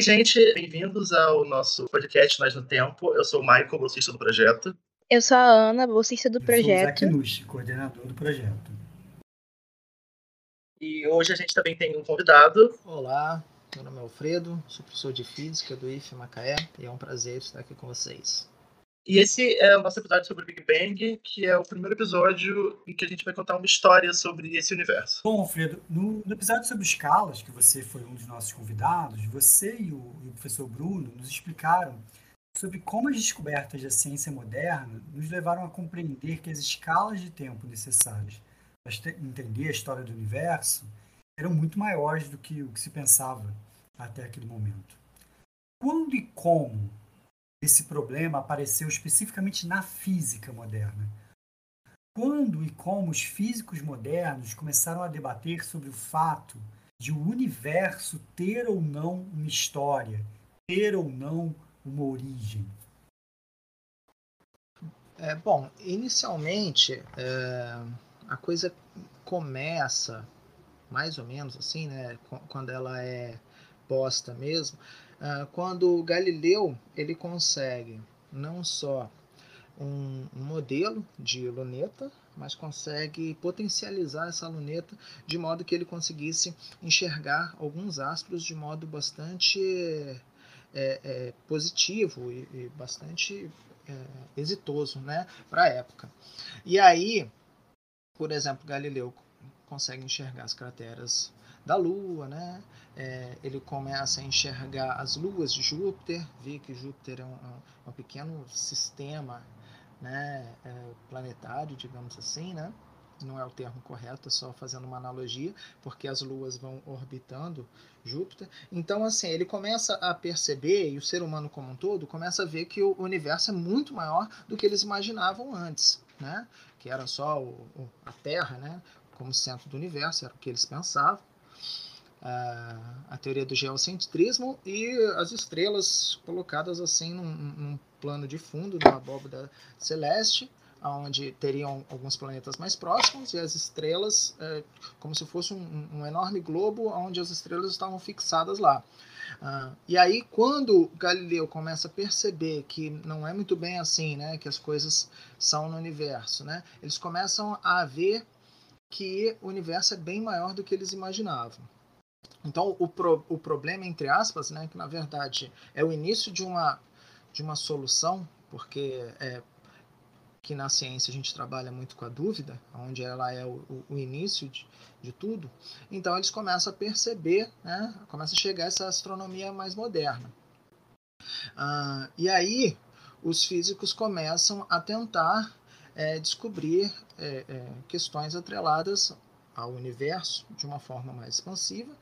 Oi, gente, bem-vindos ao nosso podcast Nós no Tempo. Eu sou o Michael, bolsista do projeto. Eu sou a Ana, bolsista do Eu projeto. sou o Zac Nushi, coordenador do projeto. E hoje a gente também tem um convidado. Olá, meu nome é Alfredo, sou professor de Física do IF Macaé e é um prazer estar aqui com vocês. E esse é o nosso episódio sobre o Big Bang, que é o primeiro episódio em que a gente vai contar uma história sobre esse universo. Bom, Alfredo, no, no episódio sobre escalas, que você foi um dos nossos convidados, você e o, e o professor Bruno nos explicaram sobre como as descobertas da ciência moderna nos levaram a compreender que as escalas de tempo necessárias para entender a história do universo eram muito maiores do que o que se pensava até aquele momento. Quando e como esse problema apareceu especificamente na física moderna? Quando e como os físicos modernos começaram a debater sobre o fato de o universo ter ou não uma história, ter ou não uma origem? É, bom, inicialmente é, a coisa começa mais ou menos assim, né? qu- Quando ela é posta mesmo, quando o Galileu ele consegue não só um, um modelo de luneta, mas consegue potencializar essa luneta de modo que ele conseguisse enxergar alguns astros de modo bastante é, é, positivo e, e bastante é, exitoso né, para a época. E aí, por exemplo, Galileu consegue enxergar as crateras da Lua, né? É, ele começa a enxergar as luas de Júpiter, vê que Júpiter é um, é um pequeno sistema né, é, planetário, digamos assim, né? não é o termo correto, é só fazendo uma analogia, porque as luas vão orbitando Júpiter. Então, assim, ele começa a perceber, e o ser humano como um todo, começa a ver que o universo é muito maior do que eles imaginavam antes, né? Que era só o, o, a Terra, né? Como centro do universo, era o que eles pensavam. Ah, a teoria do geocentrismo e as estrelas colocadas assim num, num plano de fundo, numa abóbada celeste, onde teriam alguns planetas mais próximos e as estrelas é, como se fosse um, um, enorme globo onde as estrelas estavam fixadas lá. Uh, e aí quando Galileu começa a perceber que não é muito bem assim, né, que as coisas são no universo, né, eles começam a ver que o universo é bem maior do que eles imaginavam. Então o, pro, o problema entre aspas, né, que na verdade é o início de uma de uma solução, porque é, que na ciência a gente trabalha muito com a dúvida, onde ela é o, o início de, de, tudo, então eles começam a perceber, né, começa a chegar essa astronomia mais moderna. Ah, e aí os físicos começam a tentar é, descobrir é, é, questões atreladas ao universo de uma forma mais expansiva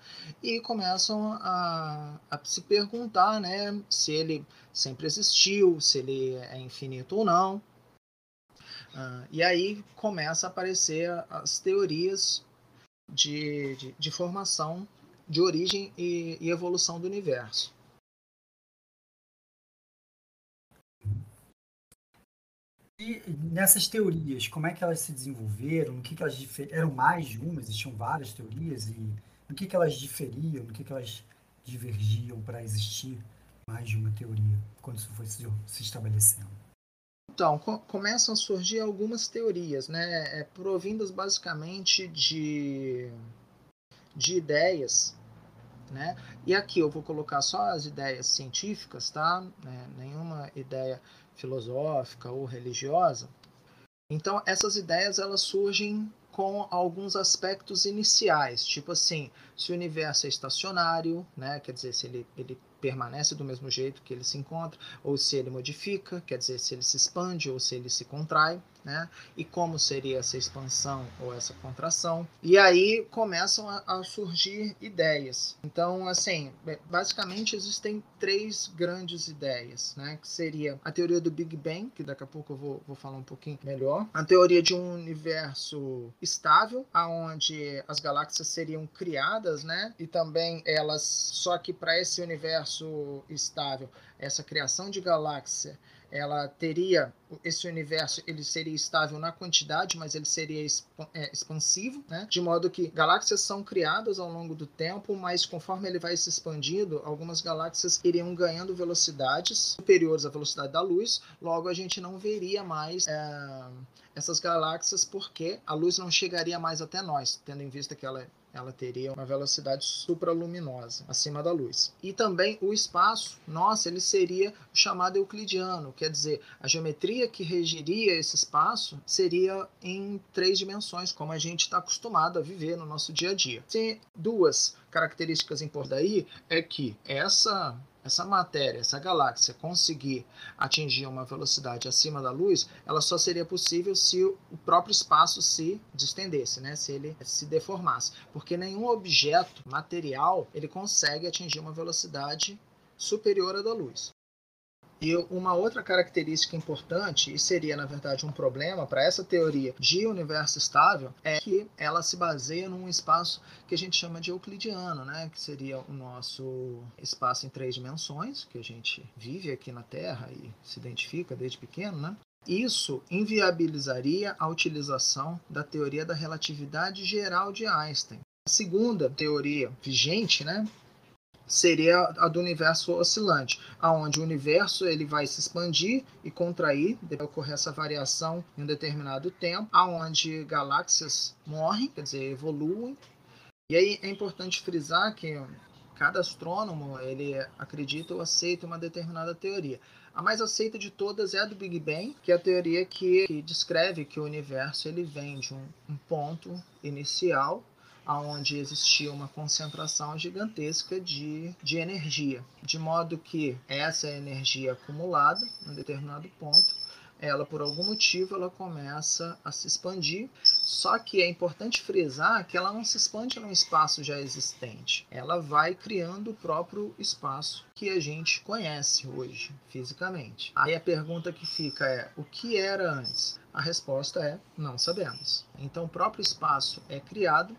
e começam a, a se perguntar né, se ele sempre existiu, se ele é infinito ou não. Uh, e aí começa a aparecer as teorias de, de, de formação, de origem e, e, evolução do universo. E nessas teorias, como é que elas se desenvolveram? No que, que elas eram mais de uma? Existiam várias teorias e no que, que elas diferiam? No que, que elas divergiam para existir mais de uma teoria quando isso foi se, se estabelecendo? Então, co começam a surgir algumas teorias, né, é, provindas basicamente de, de ideias, né, e aqui eu vou colocar só as ideias científicas, tá, né, nenhuma ideia filosófica ou religiosa. Então, essas ideias elas surgem com alguns aspectos iniciais, tipo assim, se o universo é estacionário, né, quer dizer, se ele, ele permanece do mesmo jeito que ele se encontra, ou se ele modifica, quer dizer, se ele se expande ou se ele se contrai, né? E como seria essa expansão ou essa contração. E aí começam a, a surgir ideias. Então, assim, basicamente existem três grandes ideias, né? Que seria a teoria do Big Bang, que daqui a pouco eu vou, vou falar um pouquinho melhor. A teoria de um universo estável, aonde as galáxias seriam criadas, né? E também elas, só que para esse universo estável, essa criação de galáxia ela teria esse universo ele seria estável na quantidade, mas ele seria é, expansivo, né? de modo que galáxias são criadas ao longo do tempo, mas conforme ele vai se expandindo, algumas galáxias iriam ganhando velocidades superiores à velocidade da luz, logo a gente não veria mais é, essas galáxias porque a luz não chegaria mais até nós, tendo em vista que ela ela teria uma velocidade supraluminosa acima da luz. E também o espaço, nossa, ele seria chamado euclidiano, quer dizer, a geometria que regiria esse espaço seria em três dimensões, como a gente está acostumado a viver no nosso dia a dia. Tem duas características importantes daí é que essa essa matéria, essa galáxia conseguir atingir uma velocidade acima da luz, ela só seria possível se o próprio espaço se distendesse, né? se ele se deformasse. Porque nenhum objeto material ele consegue atingir uma velocidade superior à da luz. E uma outra característica importante, e seria na verdade um problema para essa teoria de universo estável, é que ela se baseia num espaço que a gente chama de euclidiano, né? que seria o nosso espaço em três dimensões, que a gente vive aqui na Terra e se identifica desde pequeno. Né? Isso inviabilizaria a utilização da teoria da relatividade geral de Einstein. A segunda teoria vigente, né, seria a do universo oscilante, aonde o universo ele vai se expandir e contrair, deve ocorrer essa variação em um determinado tempo, aonde galáxias morrem, quer dizer, evoluem. E aí é importante frisar que cada astrônomo ele acredita ou aceita uma determinada teoria. A mais aceita de todas é a do Big Bang, que é a teoria que, que descreve que o universo ele vem de um, um ponto inicial onde existia uma concentração gigantesca de, de energia, de modo que essa energia acumulada em determinado ponto, ela por algum motivo ela começa a se expandir, só que é importante frisar que ela não se expande num espaço já existente, ela vai criando o próprio espaço que a gente conhece hoje fisicamente. Aí a pergunta que fica é: o que era antes? A resposta é: não sabemos. Então o próprio espaço é criado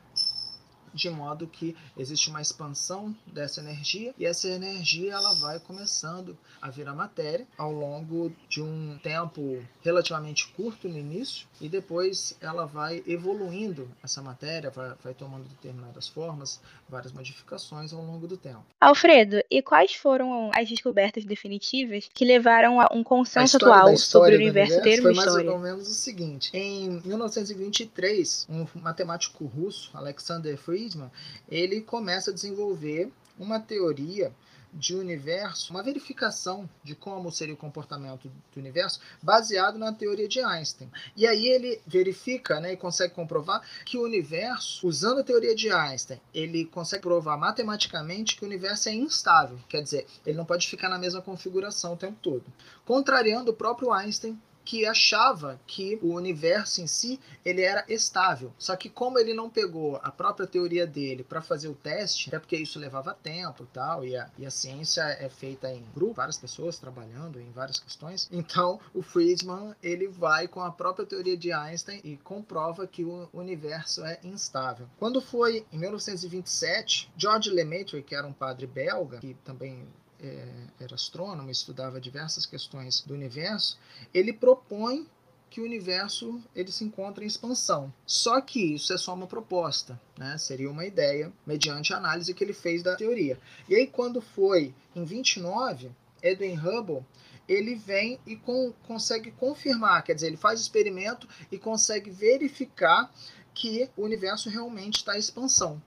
de modo que existe uma expansão dessa energia e essa energia ela vai começando a virar matéria ao longo de um tempo relativamente curto no início e depois ela vai evoluindo essa matéria, vai, vai tomando determinadas formas, várias modificações ao longo do tempo. Alfredo, e quais foram as descobertas definitivas que levaram a um consenso atual sobre o universo ter uma história? Foi mais ou menos o seguinte: em 1923, um matemático russo, Alexander Fried Friedman, ele começa a desenvolver uma teoria de universo, uma verificação de como seria o comportamento do universo baseado na teoria de Einstein. E aí ele verifica né, e consegue comprovar que o universo, usando a teoria de Einstein, ele consegue provar matematicamente que o universo é instável, quer dizer, ele não pode ficar na mesma configuração o tempo todo. Contrariando o próprio Einstein, que achava que o universo em si ele era estável. Só que como ele não pegou a própria teoria dele para fazer o teste, até porque isso levava tempo e tal, e a, e a ciência é feita em grupo, várias pessoas trabalhando em várias questões, então o Friedman ele vai com a própria teoria de Einstein e comprova que o universo é instável. Quando foi em 1927, George Lemaitre, que era um padre belga, que também é, era astrônomo, estudava diversas questões do universo, ele propõe que o universo ele se encontra em expansão. Só que isso é só uma proposta, né? Seria uma ideia mediante a análise que ele fez da teoria. E aí quando foi em 29, Edwin Hubble ele vem e com, consegue confirmar, quer dizer, ele faz experimento e consegue verificar que o universo realmente está em expansão.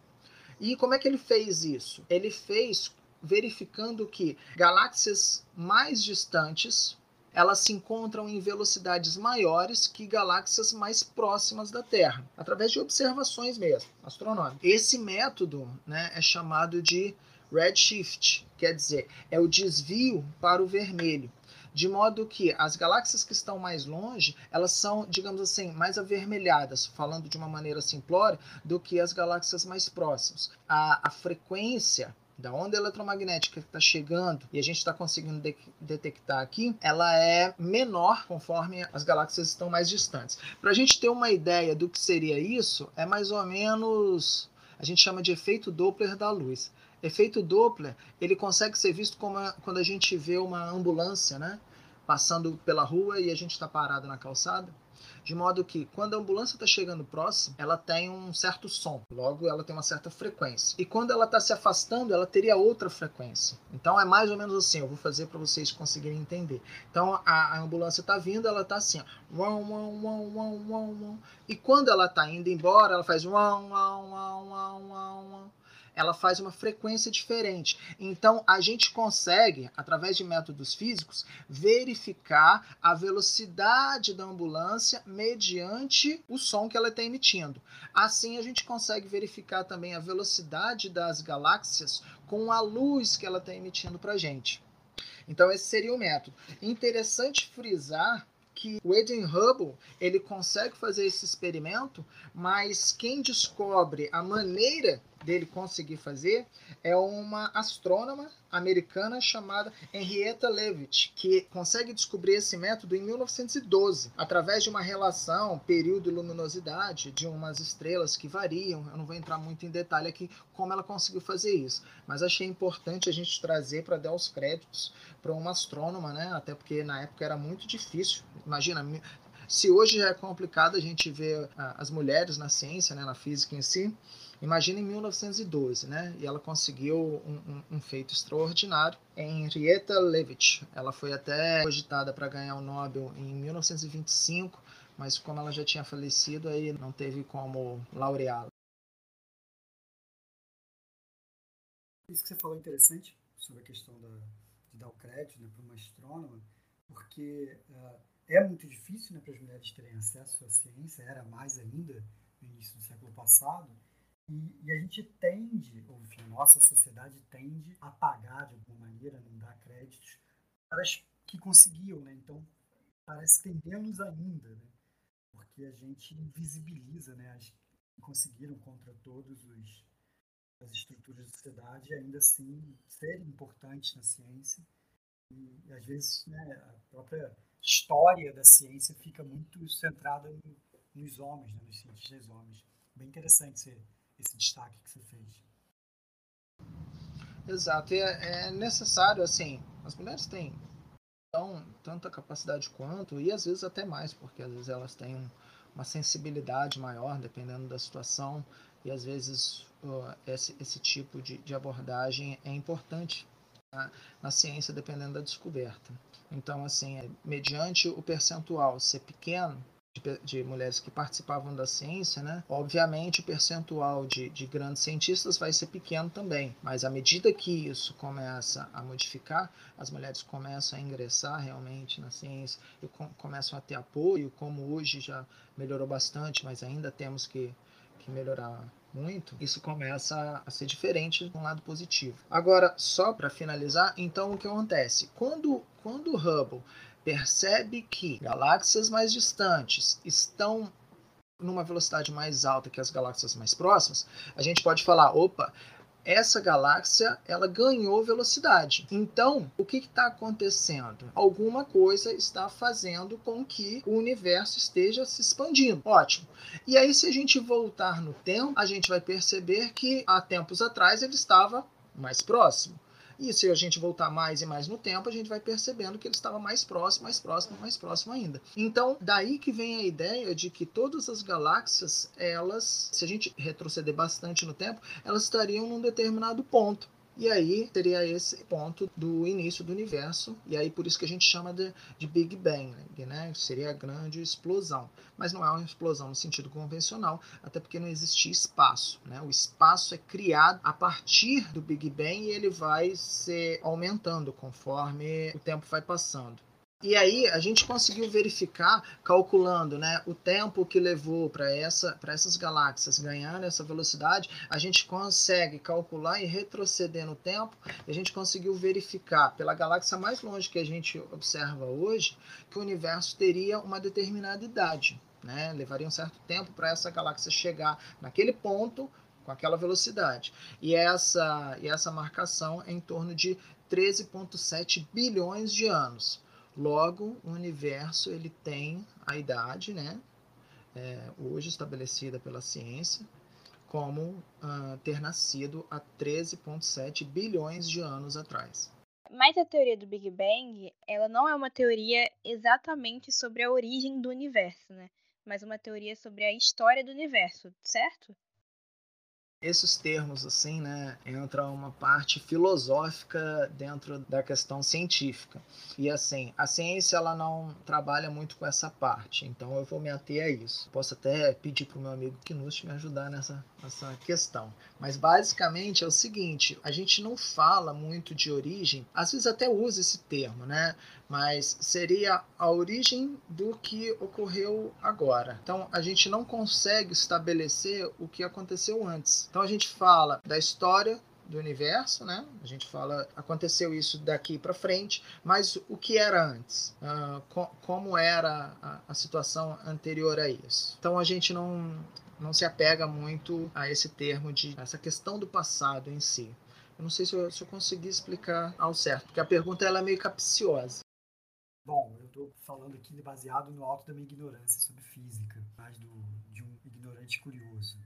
E como é que ele fez isso? Ele fez verificando que galáxias mais distantes elas se encontram em velocidades maiores que galáxias mais próximas da Terra, através de observações mesmo, astronômicas. Esse método né, é chamado de redshift, quer dizer, é o desvio para o vermelho. De modo que as galáxias que estão mais longe, elas são, digamos assim, mais avermelhadas, falando de uma maneira simplória, do que as galáxias mais próximas. A, a frequência da onda eletromagnética que está chegando e a gente está conseguindo de detectar aqui, ela é menor conforme as galáxias estão mais distantes. Para a gente ter uma ideia do que seria isso, é mais ou menos a gente chama de efeito Doppler da luz. Efeito Doppler ele consegue ser visto como a, quando a gente vê uma ambulância, né? passando pela rua e a gente está parado na calçada. De modo que, quando a ambulância está chegando próximo, ela tem um certo som, logo ela tem uma certa frequência. E quando ela está se afastando, ela teria outra frequência. Então é mais ou menos assim, eu vou fazer para vocês conseguirem entender. Então a, a ambulância está vindo, ela está assim, ó, e quando ela está indo embora, ela faz ela faz uma frequência diferente. Então, a gente consegue, através de métodos físicos, verificar a velocidade da ambulância mediante o som que ela está emitindo. Assim, a gente consegue verificar também a velocidade das galáxias com a luz que ela está emitindo para a gente. Então, esse seria o método. Interessante frisar que o Edwin Hubble ele consegue fazer esse experimento, mas quem descobre a maneira dele conseguir fazer é uma astrônoma americana chamada Henrietta Leavitt, que consegue descobrir esse método em 1912, através de uma relação período e luminosidade de umas estrelas que variam. Eu não vou entrar muito em detalhe aqui como ela conseguiu fazer isso, mas achei importante a gente trazer para dar os créditos para uma astrônoma, né? Até porque na época era muito difícil. Imagina, se hoje já é complicado a gente ver ah, as mulheres na ciência, né, na física em si, Imagina em 1912, né? E ela conseguiu um, um, um feito extraordinário. Henrietta Leavitt, ela foi até cogitada para ganhar o Nobel em 1925, mas como ela já tinha falecido, aí não teve como laureá-la. Isso que você falou é interessante sobre a questão da, de dar o crédito né, para uma astrônoma, porque uh, é muito difícil né, para as mulheres terem acesso à ciência, era mais ainda no início do século passado, e, e, a gente tende, ou enfim, nossa sociedade tende a pagar de alguma maneira, não dar créditos para as que conseguiam, né? Então, parece que tem menos ainda, né? Porque a gente invisibiliza, né? As que conseguiram contra todos os as estruturas da sociedade ainda assim serem importantes na ciência e, e às vezes né, a própria história da ciência fica muito centrada no, nos homens, né, nos cientistas homens. Bem interessante você esse destaque que você fez. Exato, e é, é necessário, assim, as mulheres têm tão, tanta capacidade quanto, e às vezes até mais, porque às vezes elas têm um, uma sensibilidade maior, dependendo da situação, e às vezes uh, esse, esse tipo de, de abordagem é importante na, na ciência, dependendo da descoberta. Então, assim, é, mediante o percentual ser pequeno, de, mulheres que participavam da ciência, né? Obviamente o percentual de, de grandes cientistas vai ser pequeno também, mas à medida que isso começa a modificar, as mulheres começam a ingressar realmente na ciência e com, começam a ter apoio, como hoje já melhorou bastante, mas ainda temos que, que melhorar muito, isso começa a ser diferente de um lado positivo. Agora, só para finalizar, então o que acontece? Quando, quando o Hubble percebe que galáxias mais distantes estão numa velocidade mais alta que as galáxias mais próximas, a gente pode falar, opa, essa galáxia ela ganhou velocidade. Então, o que está acontecendo? Alguma coisa está fazendo com que o universo esteja se expandindo. Ótimo. E aí, se a gente voltar no tempo, a gente vai perceber que há tempos atrás ele estava mais próximo. E se a gente voltar mais e mais no tempo, a gente vai percebendo que ele estava mais próximo, mais próximo, mais próximo ainda. Então, daí que vem a ideia de que todas as galáxias, elas, se a gente retroceder bastante no tempo, elas estariam num determinado ponto. E aí teria esse ponto do início do universo, e aí por isso que a gente chama de, de Big Bang, né? Seria a grande explosão. Mas não é uma explosão no sentido convencional, até porque não existia espaço. Né? O espaço é criado a partir do Big Bang e ele vai se aumentando conforme o tempo vai passando. E aí a gente conseguiu verificar, calculando né, o tempo que levou para essa, essas galáxias ganhando essa velocidade, a gente consegue calcular e retroceder no tempo, a gente conseguiu verificar pela galáxia mais longe que a gente observa hoje, que o universo teria uma determinada idade. Né? Levaria um certo tempo para essa galáxia chegar naquele ponto com aquela velocidade. E essa, e essa marcação é em torno de 13,7 bilhões de anos. Logo, o universo ele tem a idade, né, é, hoje estabelecida pela ciência, como uh, ter nascido há 13,7 bilhões de anos atrás. Mas a teoria do Big Bang, ela não é uma teoria exatamente sobre a origem do universo, né? Mas uma teoria sobre a história do universo, certo? Esses termos assim, né, entra uma parte filosófica dentro da questão científica. E assim, a ciência ela não trabalha muito com essa parte, então eu vou me ater a isso. Posso até pedir para o meu amigo Knust me ajudar nessa, nessa questão. Mas basicamente é o seguinte, a gente não fala muito de origem, às vezes até usa esse termo, né? mas seria a origem do que ocorreu agora. Então a gente não consegue estabelecer o que aconteceu antes. Então a gente fala da história do universo, né? A gente fala aconteceu isso daqui para frente, mas o que era antes? Uh, co como era a, a situação anterior a isso? Então a gente não não se apega muito a esse termo de essa questão do passado em si. Eu não sei se eu, se eu consegui explicar ao certo, porque a pergunta ela é meio capciosa. Bom, eu estou falando aqui baseado no alto da minha ignorância sobre física, mais do, de um ignorante curioso.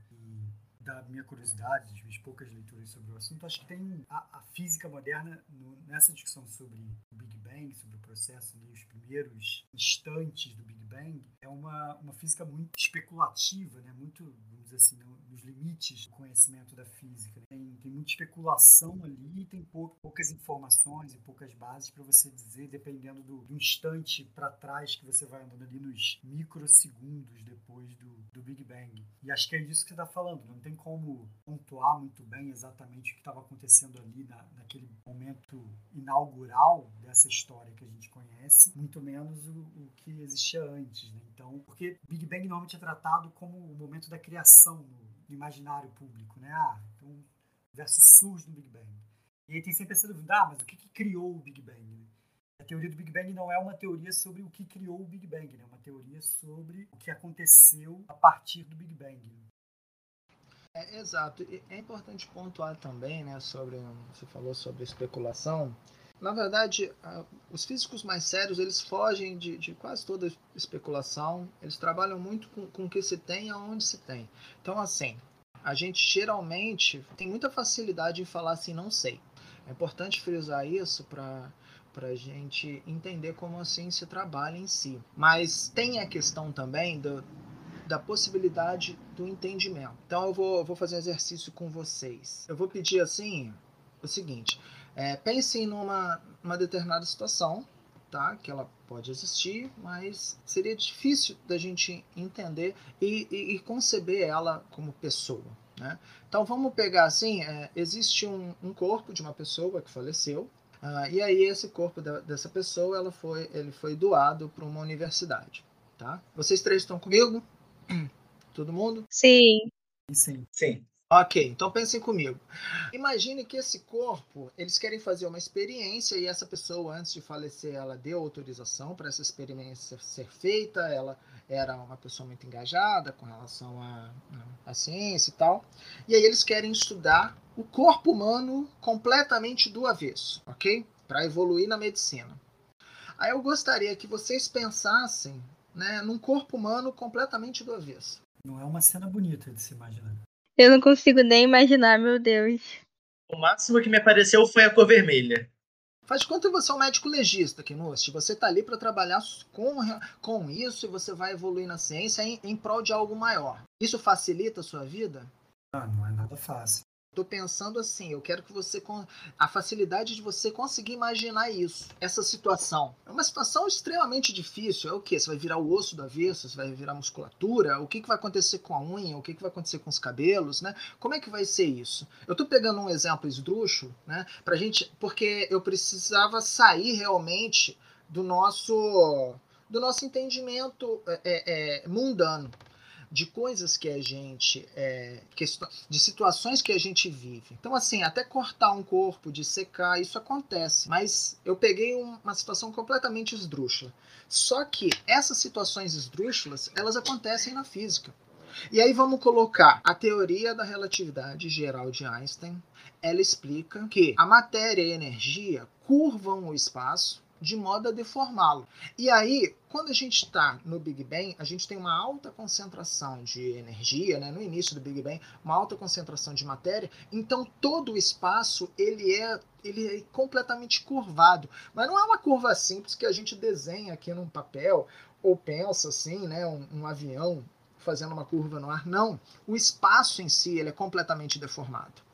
Da minha curiosidade, das minhas poucas leituras sobre o assunto, acho que tem a, a física moderna no, nessa discussão sobre o Big Bang, sobre o processo ali, os primeiros instantes do Big Bang, é uma, uma física muito especulativa, né? muito, vamos dizer assim, nos limites do conhecimento da física. Tem, tem muita especulação ali, tem pou, poucas informações e poucas bases para você dizer, dependendo do, do instante para trás que você vai andando ali nos microsegundos depois do, do Big Bang. E acho que é disso que você está falando, não tem como pontuar muito bem exatamente o que estava acontecendo ali na, naquele momento inaugural dessa história que a gente conhece, muito menos o, o que existia antes. Né? Então, porque Big Bang normalmente é tratado como o momento da criação no, imaginário público, né? Ah, então o universo surge no Big Bang. E aí tem sempre essa dúvida, ah, mas o que, que criou o Big Bang? Né? A teoria do Big Bang não é uma teoria sobre o que criou o Big Bang, né? é uma teoria sobre o que aconteceu a partir do Big Bang. Né? É, exato. É importante pontuar também, né, sobre você falou sobre especulação. Na verdade, os físicos mais sérios eles fogem de, de quase toda especulação. Eles trabalham muito com, com o que se tem, aonde se tem. Então, assim, a gente geralmente tem muita facilidade em falar assim, não sei. É importante frisar isso para para a gente entender como assim se trabalha em si. Mas tem a questão também do, da possibilidade do entendimento. Então eu vou, vou fazer um exercício com vocês. Eu vou pedir assim o seguinte: é, pensem numa, numa determinada situação, tá? Que ela pode existir, mas seria difícil da gente entender e, e, e conceber ela como pessoa. Né? Então vamos pegar assim: é, existe um, um, corpo de uma pessoa que faleceu. Uh, e aí esse corpo da, dessa pessoa ela foi, ele foi doado para uma universidade. Tá? Vocês três estão comigo? Todo mundo? Sim. Sim. Sim. Ok, então pensem comigo. Imagine que esse corpo, eles querem fazer uma experiência e essa pessoa, antes de falecer, ela deu autorização para essa experiência ser feita. Ela era uma pessoa muito engajada com relação à, à ciência e tal. E aí eles querem estudar o corpo humano completamente do avesso, ok? Para evoluir na medicina. Aí eu gostaria que vocês pensassem né, num corpo humano completamente do avesso. Não é uma cena bonita de se imaginar. Eu não consigo nem imaginar, meu Deus. O máximo que me apareceu foi a cor vermelha. Faz de conta que você é um médico legista, Kinost. Você está ali para trabalhar com, com isso e você vai evoluir na ciência em, em prol de algo maior. Isso facilita a sua vida? Ah, não é nada fácil. Tô pensando assim, eu quero que você a facilidade de você conseguir imaginar isso, essa situação. É uma situação extremamente difícil. É o que? Você vai virar o osso do avesso, você vai virar musculatura? O que, que vai acontecer com a unha? O que, que vai acontecer com os cabelos, né? Como é que vai ser isso? Eu tô pegando um exemplo esdrúxulo, né, pra gente, porque eu precisava sair realmente do nosso do nosso entendimento é, é, é mundano de coisas que a gente. É, de situações que a gente vive. Então, assim, até cortar um corpo, de secar, isso acontece. Mas eu peguei uma situação completamente esdrúxula. Só que essas situações esdrúxulas, elas acontecem na física. E aí vamos colocar a teoria da relatividade geral de Einstein. Ela explica que a matéria e a energia curvam o espaço de modo a deformá-lo. E aí, quando a gente está no Big Bang, a gente tem uma alta concentração de energia, né? no início do Big Bang, uma alta concentração de matéria, então todo o espaço ele é, ele é completamente curvado. Mas não é uma curva simples que a gente desenha aqui num papel ou pensa assim, né? um, um avião fazendo uma curva no ar. Não, o espaço em si ele é completamente deformado.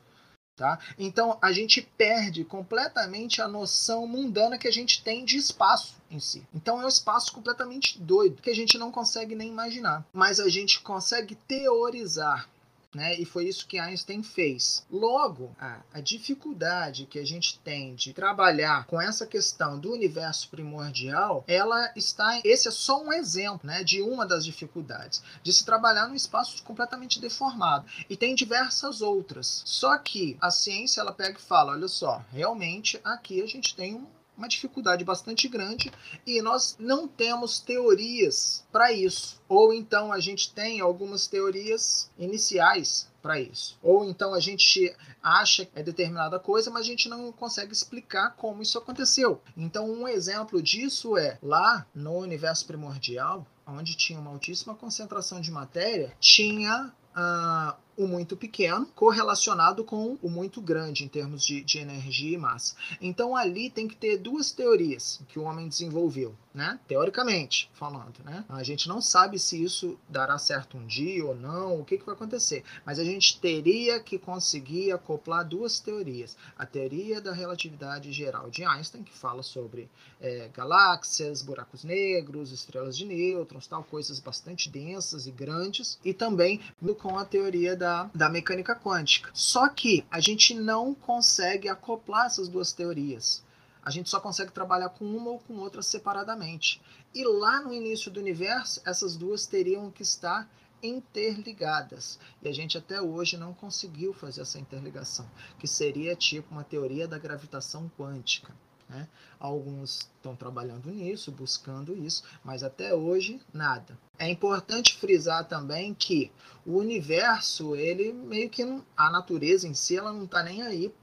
Tá? Então a gente perde completamente a noção mundana que a gente tem de espaço em si. Então é um espaço completamente doido que a gente não consegue nem imaginar, mas a gente consegue teorizar né? E foi isso que Einstein fez. Logo, a, a, dificuldade que a gente tem de trabalhar com essa questão do universo primordial, ela está. Esse é só um exemplo, né, de uma das dificuldades de se trabalhar num espaço completamente deformado. E tem diversas outras. Só que a ciência ela pega e fala, olha só, realmente aqui a gente tem um uma dificuldade bastante grande e nós não temos teorias para isso. Ou então a gente tem algumas teorias iniciais para isso. Ou então a gente acha que é determinada coisa, mas a gente não consegue explicar como isso aconteceu. Então um exemplo disso é lá no universo primordial, onde tinha uma altíssima concentração de matéria, tinha uh, o muito pequeno correlacionado com o muito grande em termos de, de, energia e massa. Então ali tem que ter duas teorias que o homem desenvolveu, né? Teoricamente falando, né? A gente não sabe se isso dará certo um dia ou não, o que, que vai acontecer. Mas a gente teria que conseguir acoplar duas teorias. A teoria da relatividade geral de Einstein, que fala sobre é, galáxias, buracos negros, estrelas de nêutrons, tal, coisas bastante densas e grandes, e também com a teoria da da, da mecânica quântica. Só que a gente não consegue acoplar essas duas teorias. A gente só consegue trabalhar com uma ou com outra separadamente. E lá no início do universo, essas duas teriam que estar interligadas. E a gente até hoje não conseguiu fazer essa interligação, que seria tipo uma teoria da gravitação quântica. Né? Alguns estão trabalhando nisso, buscando isso, mas até hoje nada. É importante frisar também que o universo, ele meio que não, a natureza em si, ela não está nem aí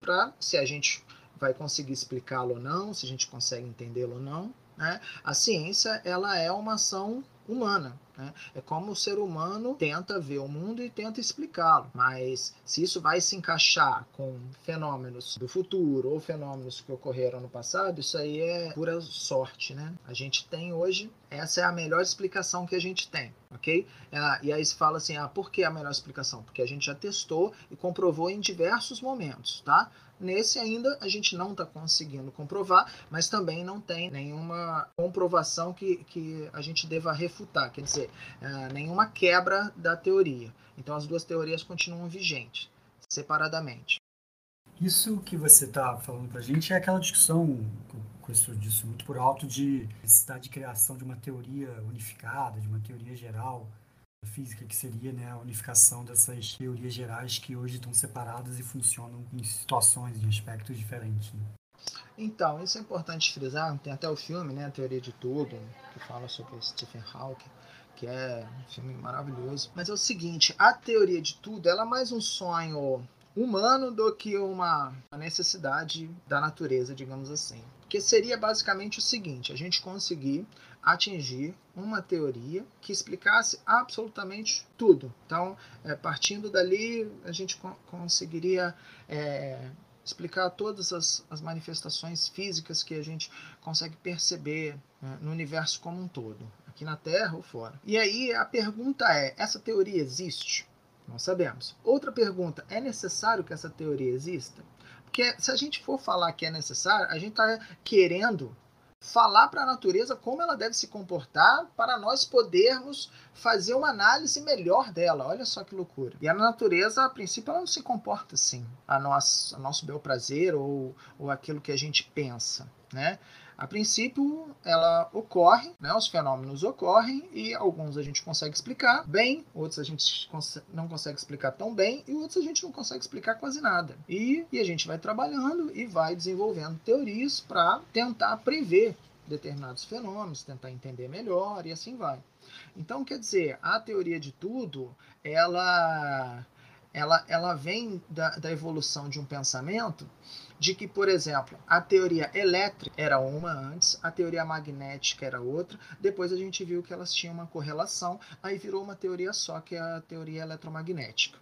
para se a gente vai conseguir explicá-lo ou não, se a gente consegue entendê-lo ou não. Né? A ciência ela é uma ação humana. Né? É como o ser humano tenta ver o mundo e tenta explicá-lo. Mas se isso vai se encaixar com fenômenos do futuro ou fenômenos que ocorreram no passado, isso aí é pura sorte. Né? A gente tem hoje, essa é a melhor explicação que a gente tem. ok? É, e aí se fala assim, ah, por que a melhor explicação? Porque a gente já testou e comprovou em diversos momentos. Tá? Nesse ainda a gente não está conseguindo comprovar, mas também não tem nenhuma comprovação que, que a gente deva refutar, quer dizer, uh, nenhuma quebra da teoria. Então as duas teorias continuam vigentes, separadamente. Isso que você está falando para a gente é aquela discussão, com isso disso muito por alto, de necessidade de criação de uma teoria unificada, de uma teoria geral física, que seria né, a unificação dessas teorias gerais que hoje estão separadas e funcionam em situações, em aspectos diferentes. Né? Então, isso é importante frisar. Tem até o filme, né, A Teoria de Tudo, que fala sobre Stephen Hawking, que é um filme maravilhoso. Mas é o seguinte, a teoria de tudo, ela é mais um sonho humano do que uma necessidade da natureza, digamos assim. Porque seria basicamente o seguinte: a gente conseguir atingir uma teoria que explicasse absolutamente tudo. Então, é, partindo dali, a gente co conseguiria é, explicar todas as, as, manifestações físicas que a gente consegue perceber né, no universo como um todo, aqui na Terra ou fora. E aí a pergunta é: essa teoria existe? Não sabemos. Outra pergunta: é necessário que essa teoria exista? Porque se a gente for falar que é necessário, a gente está querendo falar para a natureza como ela deve se comportar para nós podermos fazer uma análise melhor dela. Olha só que loucura. E a natureza, a princípio, ela não se comporta assim, a nosso, a nosso bel prazer ou, ou aquilo que a gente pensa, né? A princípio, ela ocorre, né, os fenômenos ocorrem e alguns a gente consegue explicar bem, outros a gente não consegue explicar tão bem e outros a gente não consegue explicar quase nada. E, e a gente vai trabalhando e vai desenvolvendo teorias para tentar prever determinados fenômenos, tentar entender melhor e assim vai. Então, quer dizer, a teoria de tudo, ela ela, ela vem da, da evolução de um pensamento de que, por exemplo, a teoria elétrica era uma antes, a teoria magnética era outra, depois a gente viu que elas tinham uma correlação, aí virou uma teoria só, que é a teoria eletromagnética,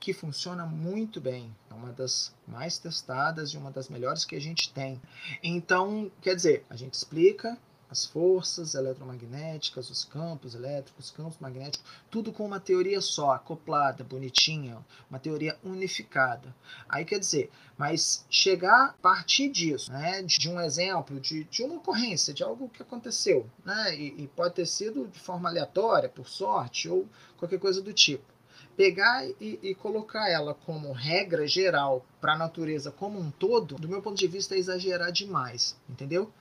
que funciona muito bem, é uma das mais testadas e uma das melhores que a gente tem. Então, quer dizer, a gente explica, as forças eletromagnéticas, os campos elétricos, os campos magnéticos, tudo com uma teoria só, acoplada, bonitinha, uma teoria unificada. Aí quer dizer, mas chegar a partir disso, né, de um exemplo, de, de uma ocorrência, de algo que aconteceu, né, e, e pode ter sido de forma aleatória, por sorte, ou qualquer coisa do tipo pegar e, e, colocar ela como regra geral para a natureza como um todo, do meu ponto de vista, é exagerar demais, entendeu?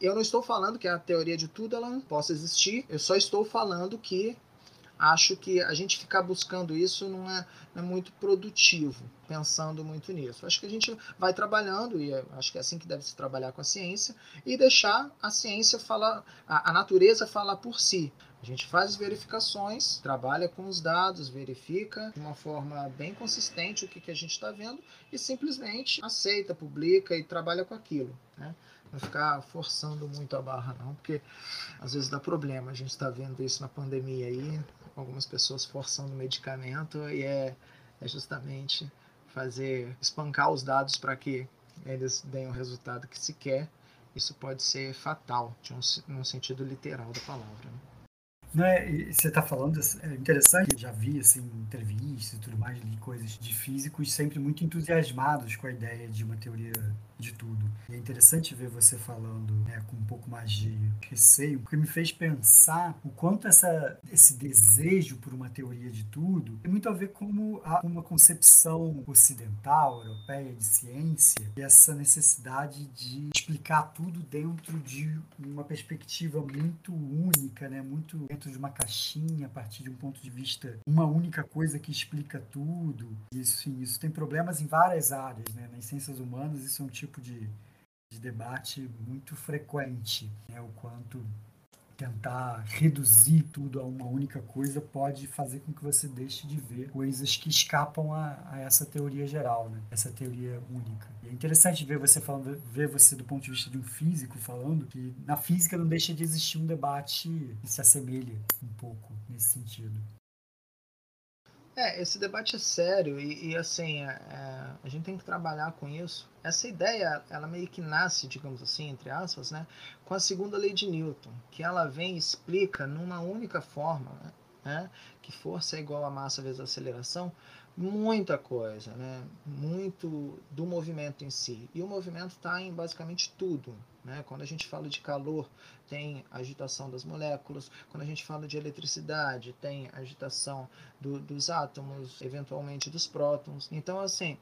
Eu não estou falando que a teoria de tudo ela não possa existir, eu só estou falando que acho que a gente ficar buscando isso não é, não é, muito produtivo, pensando muito nisso. Acho que a gente vai trabalhando, e acho que é assim que deve se trabalhar com a ciência, e deixar a ciência falar, a, a natureza falar por si. A gente faz verificações, trabalha com os dados, verifica de uma forma bem consistente o que, que a gente está vendo e simplesmente aceita, publica e trabalha com aquilo. Né? Não ficar forçando muito a barra, não, porque às vezes dá problema. A gente está vendo isso na pandemia aí, algumas pessoas forçando medicamento, e é, é justamente fazer espancar os dados para que eles deem o resultado que se quer. Isso pode ser fatal, um, num sentido literal da palavra. Né? Não é, você está falando, é interessante, já vi assim, entrevistas e tudo mais, li coisas de físicos sempre muito entusiasmados com a ideia de uma teoria de tudo. E é interessante ver você falando né, com um pouco mais de receio, porque me fez pensar o quanto essa, esse desejo por uma teoria de tudo tem muito a ver com uma concepção ocidental, europeia de ciência, e essa necessidade de explicar tudo dentro de uma perspectiva muito única, né, muito dentro de uma caixinha, a partir de um ponto de vista, uma única coisa que explica tudo. Isso, sim, isso tem problemas em várias áreas, né? Nas ciências humanas isso é um tipo de, de debate muito frequente, né? O quanto tentar reduzir tudo a uma única coisa pode fazer com que você deixe de ver coisas que escapam a, a essa teoria geral, né? essa teoria única. E é interessante ver você falando, ver você do ponto de vista de um físico falando que na física não deixa de existir um debate que se assemelha um pouco nesse sentido. É, esse debate é sério e, e assim, é, é, a gente tem que trabalhar com isso. Essa ideia, ela meio que nasce, digamos assim, entre aspas, né, com a segunda lei de Newton, que ela vem e explica numa única forma, né, né que força é igual a massa vezes a aceleração, muita coisa, né, muito do movimento em si. E o movimento está em basicamente tudo. Né? Quando a gente fala de calor, tem agitação das moléculas. Quando a gente fala de eletricidade, tem agitação do, dos átomos, eventualmente dos prótons. Então, assim,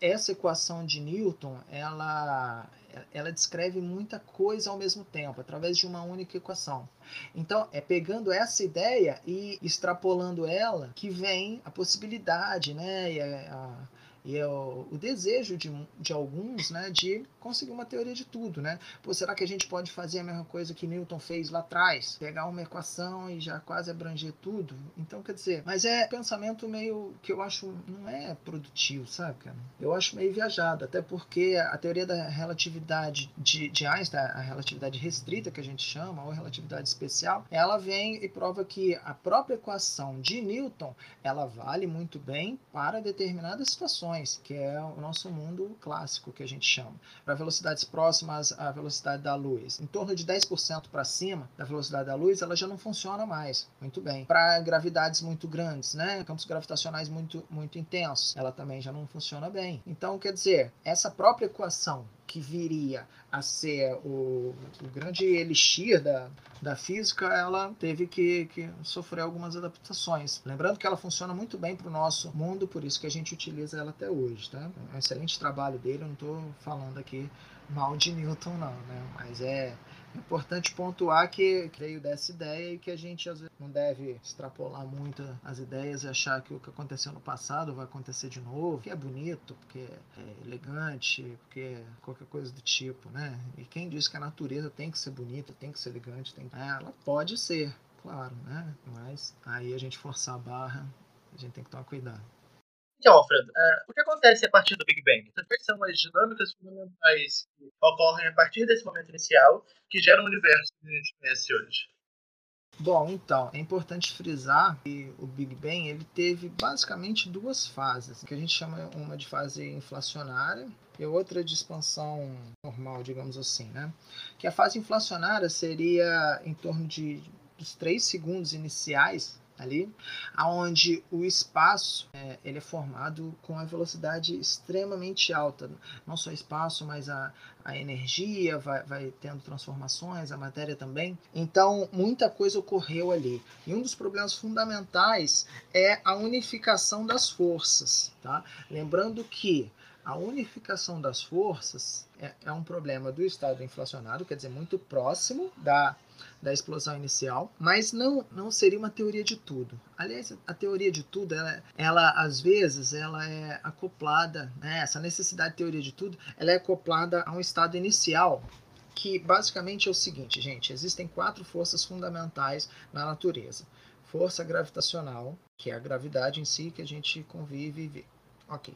essa equação de Newton, ela, ela descreve muita coisa ao mesmo tempo, através de uma única equação. Então, é pegando essa ideia e extrapolando ela que vem a possibilidade, né, e a, a e é o, o, desejo de, de alguns né, de conseguir uma teoria de tudo. Né? Pô, será que a gente pode fazer a mesma coisa que Newton fez lá atrás? Pegar uma equação e já quase abranger tudo? Então, quer dizer, mas é pensamento meio que eu acho não é produtivo, sabe, cara? Eu acho meio viajado, até porque a teoria da relatividade de, de Einstein, a relatividade restrita que a gente chama, ou relatividade especial, ela vem e prova que a própria equação de Newton, ela vale muito bem para determinadas situações que é o nosso mundo clássico que a gente chama. Para velocidades próximas à velocidade da luz, em torno de 10% para cima da velocidade da luz, ela já não funciona mais muito bem. Para gravidades muito grandes, né, campos gravitacionais muito muito intensos, ela também já não funciona bem. Então, quer dizer, essa própria equação que viria a ser o, o grande elixir da, da física, ela teve que, que sofrer algumas adaptações. Lembrando que ela funciona muito bem para o nosso mundo, por isso que a gente utiliza ela até hoje. Tá? É um excelente trabalho dele, eu não estou falando aqui mal de Newton, não, né? mas é importante pontuar que creio dessa ideia e que a gente às vezes não deve extrapolar muito as ideias e achar que o que aconteceu no passado vai acontecer de novo, que é bonito, porque é elegante, porque é qualquer coisa do tipo, né? E quem diz que a natureza tem que ser bonita, tem que ser elegante, tem... ela pode ser, claro, né? Mas aí a gente forçar a barra, a gente tem que tomar cuidado. Então, Alfredo, uh, o que acontece a partir do Big Bang? Quais são as dinâmicas fundamentais que ocorrem a partir desse momento inicial que geram o universo que a gente conhece hoje? Bom, então, é importante frisar que o Big Bang ele teve basicamente duas fases, que a gente chama uma de fase inflacionária e outra de expansão normal, digamos assim, né? Que a fase inflacionária seria em torno de dos três segundos iniciais ali, aonde o espaço é, ele é formado com a velocidade extremamente alta, não só espaço, mas a, a energia vai, vai tendo transformações, a matéria também. Então, muita coisa ocorreu ali. E um dos problemas fundamentais é a unificação das forças, tá? Lembrando que a unificação das forças é, é um problema do estado inflacionário, quer dizer, muito próximo da da explosão inicial, mas não não seria uma teoria de tudo. Aliás, a teoria de tudo, ela, ela às vezes ela é acoplada, né? essa necessidade de teoria de tudo, ela é acoplada a um estado inicial que basicamente é o seguinte, gente, existem quatro forças fundamentais na natureza. Força gravitacional, que é a gravidade em si que a gente convive e vê. Ok.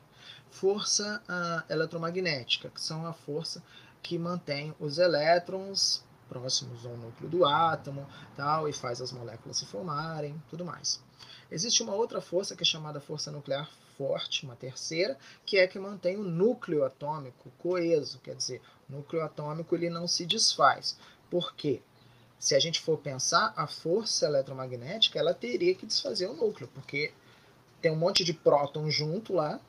Força uh, eletromagnética, que são a força que mantém os elétrons próximos ao núcleo do átomo, tal, e faz as moléculas se formarem, tudo mais. Existe uma outra força que é chamada força nuclear forte, uma terceira, que é que mantém o núcleo atômico coeso, quer dizer, o núcleo atômico ele não se desfaz. Por quê? Se a gente for pensar, a força eletromagnética ela teria que desfazer o núcleo, porque tem um monte de próton junto lá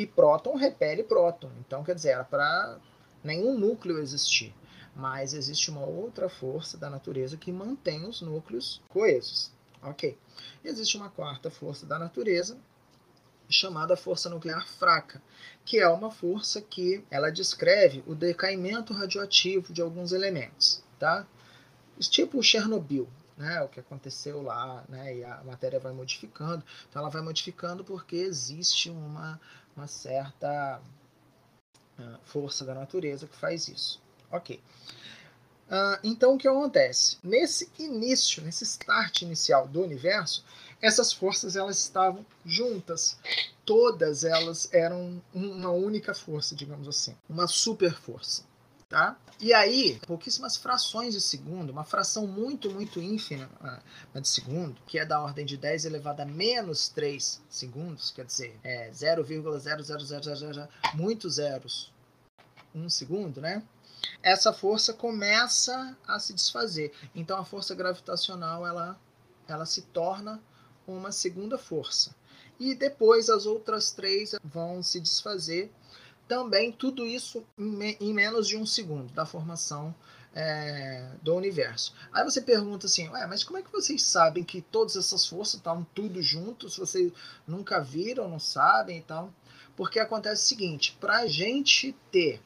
e próton repele próton. Então, quer dizer, era para nenhum núcleo existir mas existe uma outra força da natureza que mantém os núcleos coesos. Ok. E existe uma quarta força da natureza chamada força nuclear fraca, que é uma força que ela descreve o decaimento radioativo de alguns elementos, tá? Tipo Chernobyl, né, o que aconteceu lá, né, e a matéria vai modificando. Então ela vai modificando porque existe uma, uma certa uh, força da natureza que faz isso. Ok. Uh, então, o que acontece? Nesse início, nesse start inicial do universo, essas forças elas estavam juntas. Todas elas eram uma única força, digamos assim. Uma super força. Tá? E aí, pouquíssimas frações de segundo, uma fração muito, muito ínfima uh, de segundo, que é da ordem de 10 elevado a menos 3 segundos, quer dizer, é 0,00000, muitos zeros, um segundo, né? essa força começa a se desfazer. Então a força gravitacional ela, ela se torna uma segunda força. E depois as outras três vão se desfazer. Também tudo isso em, menos de um segundo da formação é, do universo. Aí você pergunta assim, Ué, mas como é que vocês sabem que todas essas forças estavam tudo juntos? Vocês nunca viram, não sabem e tal? Porque acontece o seguinte, para a gente ter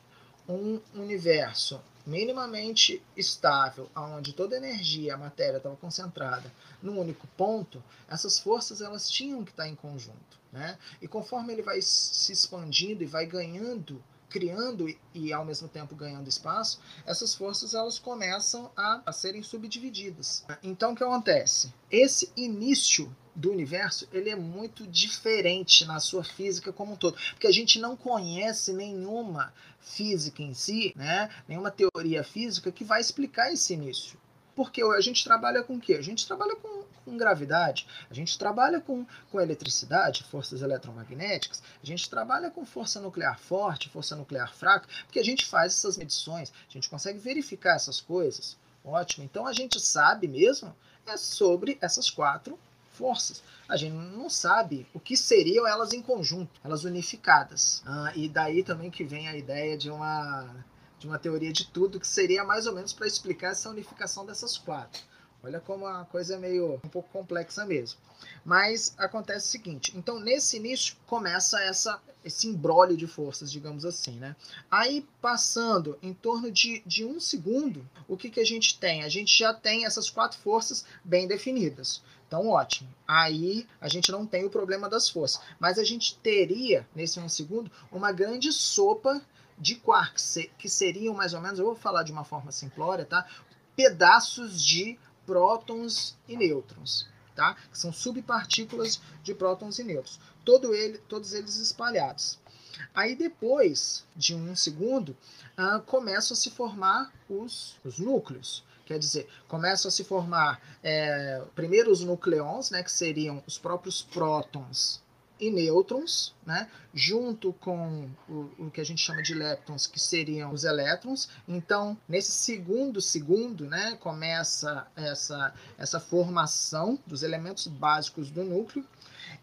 um universo minimamente estável, onde toda a energia, a matéria estava concentrada num único ponto, essas forças elas tinham que estar em conjunto, né? E conforme ele vai se expandindo e vai ganhando criando e ao mesmo tempo ganhando espaço, essas forças elas começam a, a serem subdivididas. Então o que acontece? Esse início do universo ele é muito diferente na sua física como um todo, porque a gente não conhece nenhuma física em si, né? nenhuma teoria física que vai explicar esse início. Porque a gente trabalha com o quê? A gente trabalha com, com gravidade, a gente trabalha com, com eletricidade, forças eletromagnéticas, a gente trabalha com força nuclear forte, força nuclear fraca, porque a gente faz essas medições, a gente consegue verificar essas coisas. Ótimo. Então a gente sabe mesmo é sobre essas quatro forças. A gente não sabe o que seriam elas em conjunto, elas unificadas. Ah, e daí também que vem a ideia de uma de uma teoria de tudo que seria mais ou menos para explicar essa unificação dessas quatro. Olha como a coisa é meio um pouco complexa mesmo. Mas acontece o seguinte, então nesse início começa essa esse embrólio de forças, digamos assim, né? Aí passando em torno de, de um segundo, o que, que a gente tem? A gente já tem essas quatro forças bem definidas. Então, ótimo. Aí a gente não tem o problema das forças. Mas a gente teria, nesse um segundo, uma grande sopa de quarks, que seriam mais ou menos, eu vou falar de uma forma simplória, tá? Pedaços de prótons e nêutrons. tá? Que são subpartículas de prótons e nêutrons. Todo ele, todos eles espalhados. Aí depois de um segundo, uh, começam a se formar os, os núcleos. Quer dizer, começam a se formar é, primeiro os nucleons, né, que seriam os próprios prótons e nêutrons, né, junto com o, o, que a gente chama de leptons, que seriam os elétrons. Então, nesse segundo segundo, né, começa essa, essa formação dos elementos básicos do núcleo.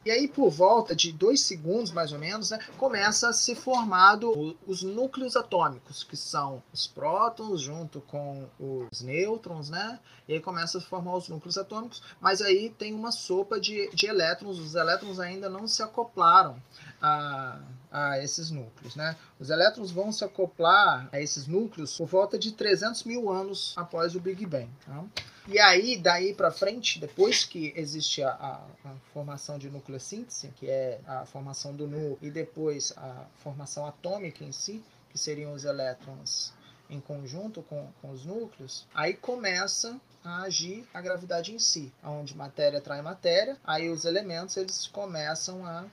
E aí, por volta de dois segundos, mais ou menos, né, começa a ser formado os núcleos atômicos, que são os prótons junto com os nêutrons, né? E aí começa a formar os núcleos atômicos, mas aí tem uma sopa de, de elétrons. Os elétrons ainda não se acoplaram a, a esses núcleos, né? Os elétrons vão se acoplar a esses núcleos por volta de 300 mil anos após o Big Bang. Tá? E aí, daí para frente, depois que existe a, a, a, formação de nucleossíntese, que é a formação do núcleo, e depois a formação atômica em si, que seriam os elétrons em conjunto com, com os núcleos, aí começa a agir a gravidade em si, onde matéria atrai matéria, aí os elementos eles começam a,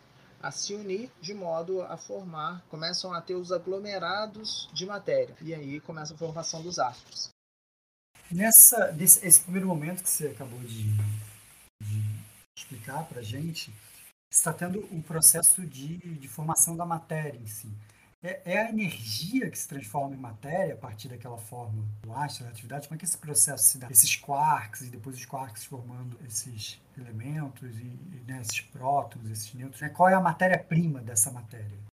a se unir de modo a formar, começam a ter os aglomerados de matéria, e aí começa a formação dos átomos. Nessa, nesse esse primeiro momento que você acabou de, de explicar para a gente, está tendo um processo de, de formação da matéria em si. É, é, a energia que se transforma em matéria a partir daquela forma do astro, da atividade? Como é que esse processo se dá? Esses quarks e depois os quarks formando esses elementos e, e né, esses prótons, esses nêutrons. Né? Qual é a matéria-prima dessa matéria?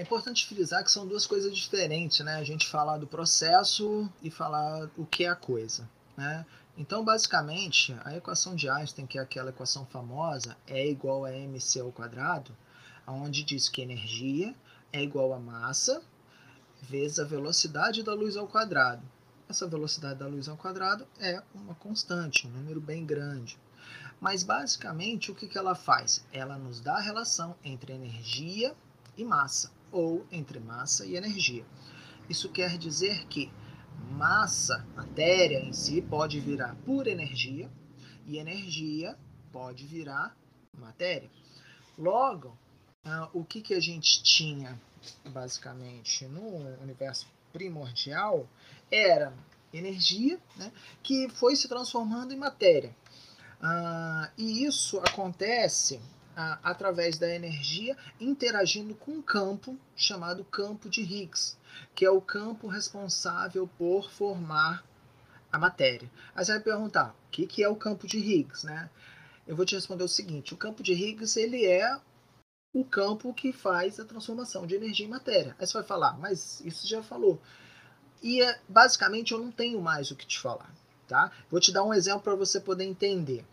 É importante frisar que são duas coisas diferentes, né? A gente falar do processo e falar o que é a coisa, né? Então, basicamente, a equação de Einstein, que é aquela equação famosa, é igual a mc ao quadrado, onde diz que energia é igual a massa vezes a velocidade da luz ao quadrado. Essa velocidade da luz ao quadrado é uma constante, um número bem grande. Mas, basicamente, o que, ela faz? Ela nos dá a relação entre energia e massa ou entre massa e energia. Isso quer dizer que massa, matéria em si, pode virar por energia e energia pode virar matéria. Logo, uh, o que, que a gente tinha basicamente no universo primordial era energia né, que foi se transformando em matéria. Uh, e isso acontece através da energia interagindo com um campo chamado campo de Higgs, que é o campo responsável por formar a matéria. Aí você vai perguntar, o que, que é o campo de Higgs? Né? Eu vou te responder o seguinte, o campo de Higgs ele é o campo que faz a transformação de energia em matéria. Aí você vai falar, mas isso já falou. E é, basicamente eu não tenho mais o que te falar. Tá? Vou te dar um exemplo para você poder entender.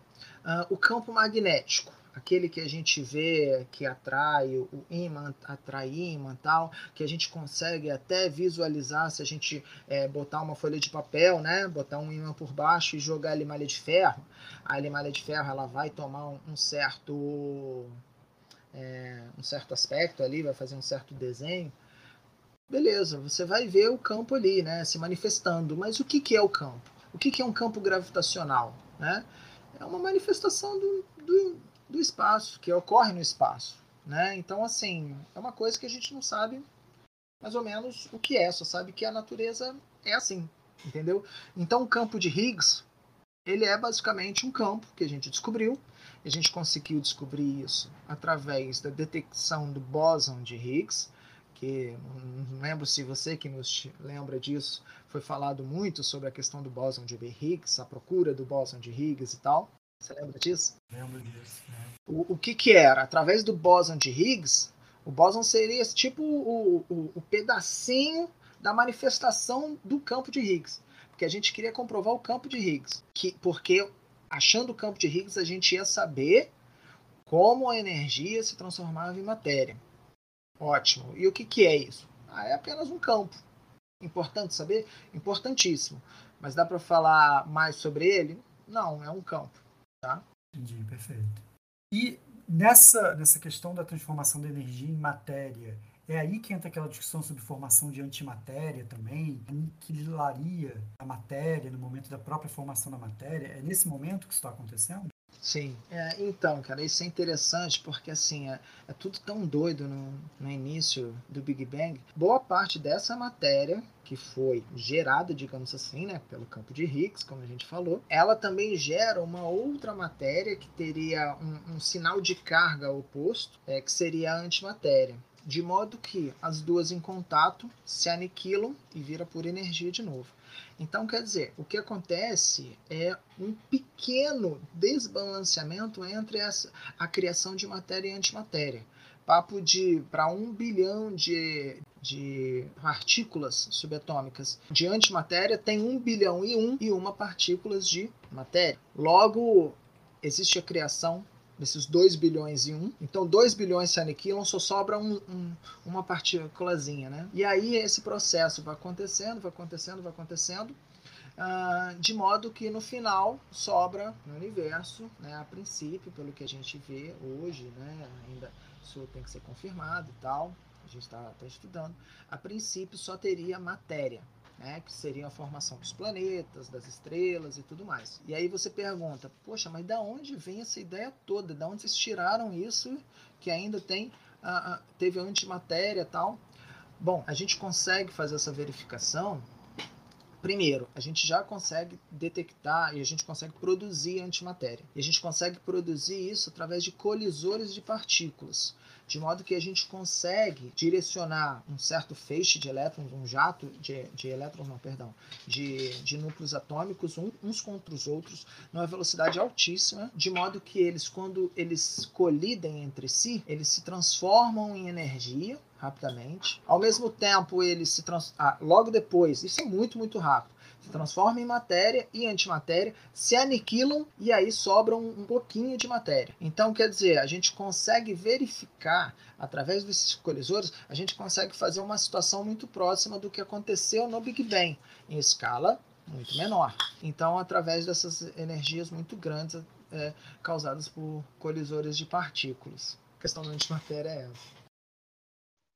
Uh, o campo magnético aquele que a gente vê que atrai o imã, atrai imã tal, que a gente consegue até visualizar se a gente é, botar uma folha de papel, né, botar um imã por baixo e jogar a malha de ferro, a malha de ferro ela vai tomar um, um certo é, um certo aspecto ali, vai fazer um certo desenho. Beleza, você vai ver o campo ali, né, se manifestando. Mas o que, que é o campo? O que, que é um campo gravitacional? Né? É uma manifestação do, do, do espaço, que ocorre no espaço. Né? Então, assim, é uma coisa que a gente não sabe mais ou menos o que é, só sabe que a natureza é assim, entendeu? Então, o campo de Higgs, ele é basicamente um campo que a gente descobriu, a gente conseguiu descobrir isso através da detecção do bóson de Higgs, que não lembro se você que nos lembra disso, foi falado muito sobre a questão do bóson de Higgs, a procura do bóson de Higgs e tal. Você lembra disso? Lembro disso. Né? O, o que que era? Através do bóson de Higgs, o bóson seria tipo o, o, o pedacinho da manifestação do campo de Higgs. Porque a gente queria comprovar o campo de Higgs. Que, porque achando o campo de Higgs, a gente ia saber como a energia se transformava em matéria. Ótimo. E o que, que é isso? Ah, é apenas um campo. Importante saber? Importantíssimo. Mas dá para falar mais sobre ele? Não, é um campo. Tá? Entendi, perfeito. E nessa, nessa questão da transformação da energia em matéria, é aí que entra aquela discussão sobre formação de antimatéria também, aniquilaria a matéria no momento da própria formação da matéria. É nesse momento que isso está acontecendo? Sim. É, então, cara, isso é interessante porque assim é, é tudo tão doido no, no início do Big Bang. Boa parte dessa matéria que foi gerada, digamos assim, né, pelo campo de Higgs, como a gente falou, ela também gera uma outra matéria que teria um, um sinal de carga oposto, é, que seria a antimatéria de modo que as duas em contato se aniquilam e vira por energia de novo. Então, quer dizer, o que acontece é um pequeno desbalanceamento entre essa, a criação de matéria e antimatéria. Papo de para um bilhão de, de partículas subatômicas de antimatéria tem um bilhão e um e uma partículas de matéria. Logo, existe a criação desses 2 bilhões e 1. Um. Então 2 bilhões se aniquilam, só sobra um, um, uma partículazinha, né? E aí esse processo vai acontecendo, vai acontecendo, vai acontecendo, uh, de modo que no final sobra no universo, né, a princípio, pelo que a gente vê hoje, né, ainda isso tem que ser confirmado e tal, a gente está tá estudando, a princípio só teria matéria, né, que seria a formação dos planetas, das estrelas e tudo mais. E aí você pergunta, poxa, mas da onde vem essa ideia toda? Da onde vocês tiraram isso que ainda tem a, a, teve a antimatéria e tal? Bom, a gente consegue fazer essa verificação. Primeiro, a gente já consegue detectar e a gente consegue produzir antimatéria. E a gente consegue produzir isso através de colisores de partículas de modo que a gente consegue direcionar um certo feixe de elétrons, um jato de, de elétrons, não, perdão, de, de núcleos atômicos um, uns contra os outros numa velocidade altíssima, de modo que eles, quando eles colidem entre si, eles se transformam em energia rapidamente. Ao mesmo tempo, eles se trans... Ah, logo depois, isso é muito, muito rápido se transformam em matéria e antimatéria, se aniquilam e aí sobra um, um pouquinho de matéria. Então, quer dizer, a gente consegue verificar através desses colisores, a gente consegue fazer uma situação muito próxima do que aconteceu no Big Bang, em escala muito menor. Então, através dessas energias muito grandes é, causadas por colisores de partículas. A questão da antimatéria é essa.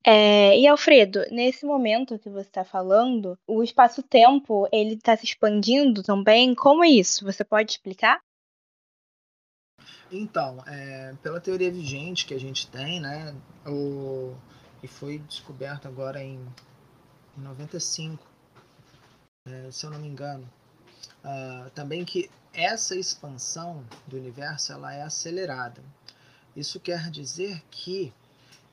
É, e Alfredo, nesse momento que você está falando, o espaço-tempo ele está se expandindo também. Como é isso? Você pode explicar? Então, é, pela teoria vigente que a gente tem, né, o, e foi descoberto agora em, em 95, é, se eu não me engano, uh, também que essa expansão do universo ela é acelerada. Isso quer dizer que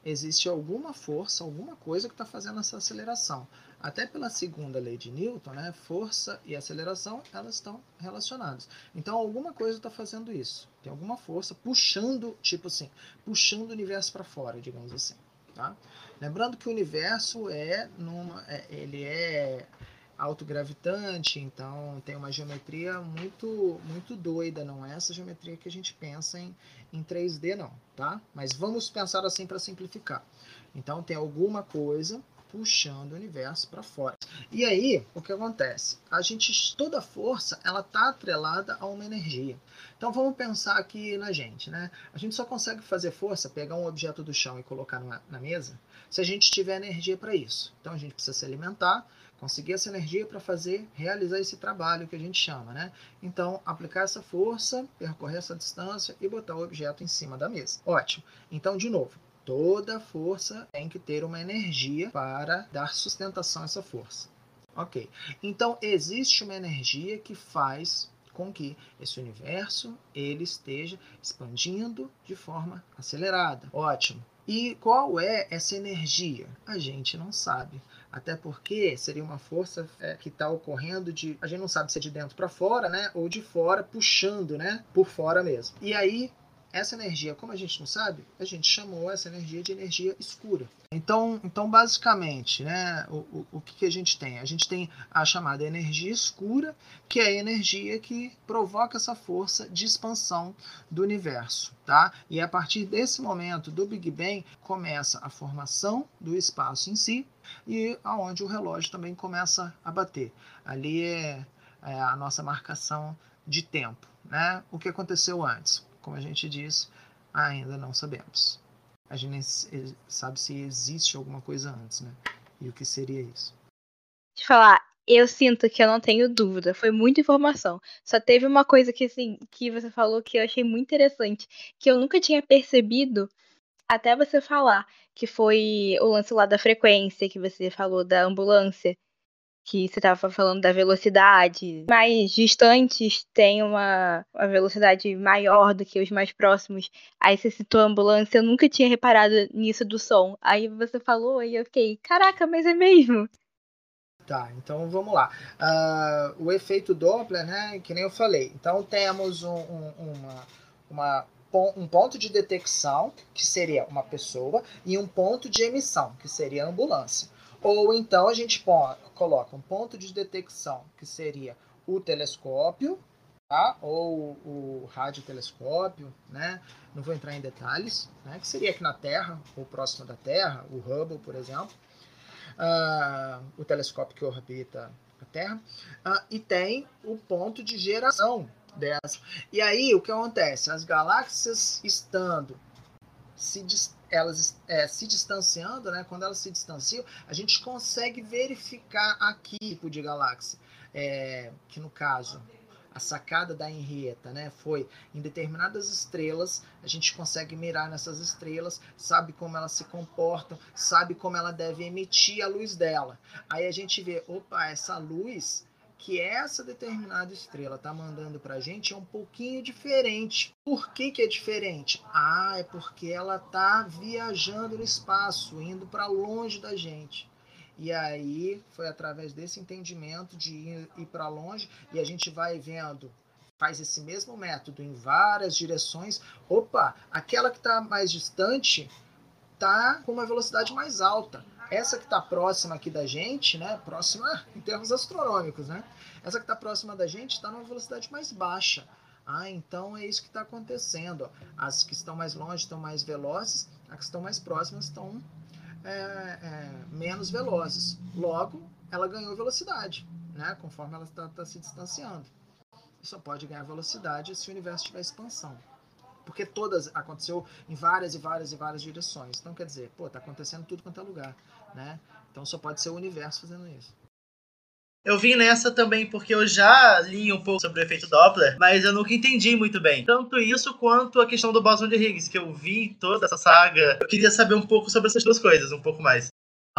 existe alguma força, alguma coisa que está fazendo essa aceleração. Até pela segunda lei de Newton, né, força e aceleração elas estão relacionadas. Então alguma coisa está fazendo isso. Tem alguma força puxando, tipo assim, puxando o universo para fora, digamos assim. Tá? Lembrando que o universo é numa, é, ele é autogravitante, então tem uma geometria muito muito doida, não é essa geometria que a gente pensa em, em 3D não, tá? Mas vamos pensar assim para simplificar. Então tem alguma coisa puxando o universo para fora. E aí, o que acontece? A gente toda força, ela tá atrelada a uma energia. Então vamos pensar aqui na gente, né? A gente só consegue fazer força, pegar um objeto do chão e colocar numa, na mesa, se a gente tiver energia para isso. Então a gente precisa se alimentar, conseguir essa energia para fazer, realizar esse trabalho que a gente chama, né? Então, aplicar essa força, percorrer essa distância e botar o objeto em cima da mesa. Ótimo. Então, de novo, toda força tem que ter uma energia para dar sustentação a essa força. Ok. Então, existe uma energia que faz com que esse universo ele esteja expandindo de forma acelerada. Ótimo. E qual é essa energia? A gente não sabe. Até porque seria uma força é, que está ocorrendo de. A gente não sabe se é de dentro para fora, né? Ou de fora puxando, né? Por fora mesmo. E aí essa energia, como a gente não sabe, a gente chamou essa energia de energia escura. Então, então basicamente, né, o, o, o que, que a gente tem? A gente tem a chamada energia escura, que é a energia que provoca essa força de expansão do universo. Tá? E a partir desse momento do Big Bang começa a formação do espaço em si e aonde o relógio também começa a bater. Ali é, é a nossa marcação de tempo. Né? O que aconteceu antes? Como a gente diz, ainda não sabemos. A gente nem sabe se existe alguma coisa antes, né? E o que seria isso? Eu falar, eu sinto que eu não tenho dúvida. Foi muita informação. Só teve uma coisa que, assim, que você falou que eu achei muito interessante, que eu nunca tinha percebido até você falar, que foi o lance lá da frequência, que você falou da ambulância, que você estava falando da velocidade. Mais distantes têm uma, uma velocidade maior do que os mais próximos. Aí você citou a ambulância, eu nunca tinha reparado nisso do som. Aí você falou e eu fiquei, caraca, mas é mesmo. Tá, então vamos lá. Uh, o efeito Doppler, né, que nem eu falei. Então temos um, um, uma, uma, um ponto de detecção, que seria uma pessoa, e um ponto de emissão, que seria a ambulância. Ou então a gente põe, coloca um ponto de detecção, que seria o telescópio, tá? ou o radiotelescópio, né? não vou entrar em detalhes, né? que seria aqui na Terra, ou próximo da Terra, o Hubble, por exemplo uh, o telescópio que orbita a Terra, uh, e tem o ponto de geração dessa. E aí o que acontece? As galáxias estando se elas é, se distanciando, né? Quando elas se distanciam, a gente consegue verificar aqui tipo de galáxia, é, que no caso a sacada da Henrietta, né, foi em determinadas estrelas, a gente consegue mirar nessas estrelas, sabe como elas se comportam, sabe como ela deve emitir a luz dela. Aí a gente vê, opa, essa luz que essa determinada estrela está mandando para a gente é um pouquinho diferente. Por que, que é diferente? Ah, é porque ela está viajando no espaço, indo para longe da gente. E aí foi através desse entendimento de ir, ir para longe e a gente vai vendo, faz esse mesmo método em várias direções. Opa, aquela que está mais distante está com uma velocidade mais alta. Essa que está próxima aqui da gente, né? Próxima em termos astronômicos, né? Essa que está próxima da gente está numa velocidade mais baixa. Ah, então é isso que está acontecendo. As que estão mais longe estão mais velozes, as que estão mais próximas estão é, é, menos velozes. Logo, ela ganhou velocidade, né? conforme ela está tá se distanciando. Só pode ganhar velocidade se o universo tiver expansão. Porque todas aconteceu em várias e várias e várias direções. Então, quer dizer, pô, tá acontecendo tudo quanto é lugar, né? Então só pode ser o universo fazendo isso. Eu vim nessa também porque eu já li um pouco sobre o efeito Doppler, mas eu nunca entendi muito bem. Tanto isso quanto a questão do bóson de Higgs, que eu vi toda essa saga. Eu queria saber um pouco sobre essas duas coisas, um pouco mais.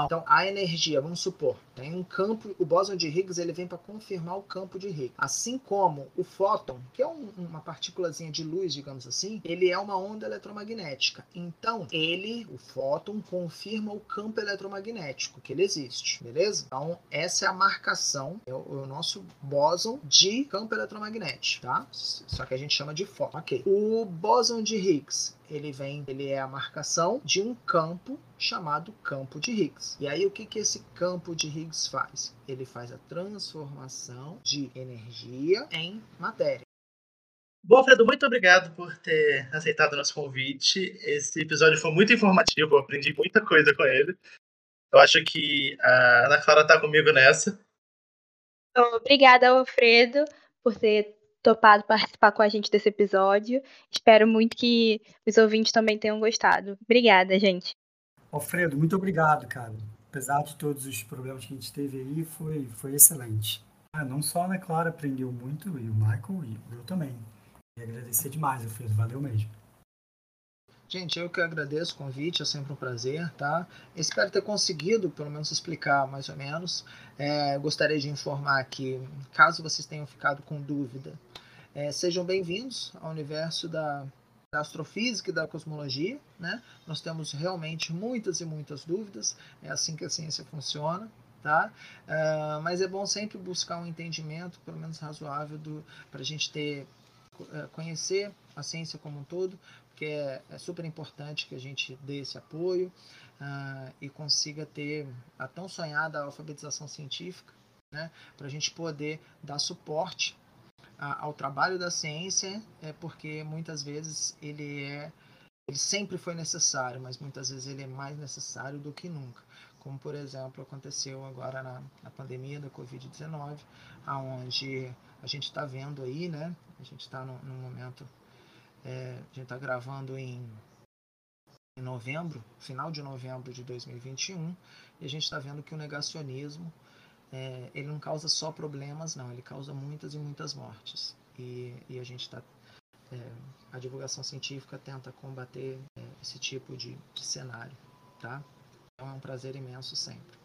Então, a energia, vamos supor, tem um campo, o bóson de Higgs ele vem para confirmar o campo de Higgs. Assim como o fóton, que é um, uma partículazinha de luz, digamos assim, ele é uma onda eletromagnética. Então, ele, o fóton, confirma o campo eletromagnético, que ele existe, beleza? Então, essa é a marcação, é o, é o nosso bóson de campo eletromagnético, tá? Só que a gente chama de fóton. Ok. O bóson de Higgs, ele vem, ele é a marcação de um campo chamado campo de Higgs. E aí o que, que esse campo de Higgs faz? Ele faz a transformação de energia em matéria. Bom, Alfredo, muito obrigado por ter aceitado o nosso convite. Esse episódio foi muito informativo, eu aprendi muita coisa com ele. Eu acho que a Ana Clara está comigo nessa. Obrigada, Alfredo, por ter topado participar com a gente desse episódio. Espero muito que os ouvintes também tenham gostado. Obrigada, gente. Alfredo, muito obrigado, cara. Apesar de todos os problemas que a gente teve aí, foi, foi excelente. Ah, não só a Ana Clara aprendeu muito, e o Michael, e eu também. E agradecer demais, Alfredo. Valeu mesmo. Gente, eu que agradeço o convite, é sempre um prazer, tá? Espero ter conseguido, pelo menos, explicar mais ou menos. É, gostaria de informar que, caso vocês tenham ficado com dúvida, é, sejam bem-vindos ao universo da da astrofísica e da cosmologia, né? Nós temos realmente muitas e muitas dúvidas, é assim que a ciência funciona, tá? Uh, mas é bom sempre buscar um entendimento, pelo menos razoável, para a gente ter uh, conhecer a ciência como um todo, porque é, é, super importante que a gente dê esse apoio uh, e consiga ter a tão sonhada alfabetização científica, né? Para a gente poder dar suporte ao trabalho da ciência é porque muitas vezes ele é ele sempre foi necessário, mas muitas vezes ele é mais necessário do que nunca. Como, por exemplo, aconteceu agora na, na pandemia da Covid-19, aonde a gente está vendo aí, né? A gente está no, momento, é, a gente está gravando em, em novembro, final de novembro de 2021, e a gente está vendo que o negacionismo é, ele não causa só problemas, não, ele causa muitas e muitas mortes. E, e a gente está. É, a divulgação científica tenta combater é, esse tipo de, de cenário, tá? Então é um prazer imenso sempre.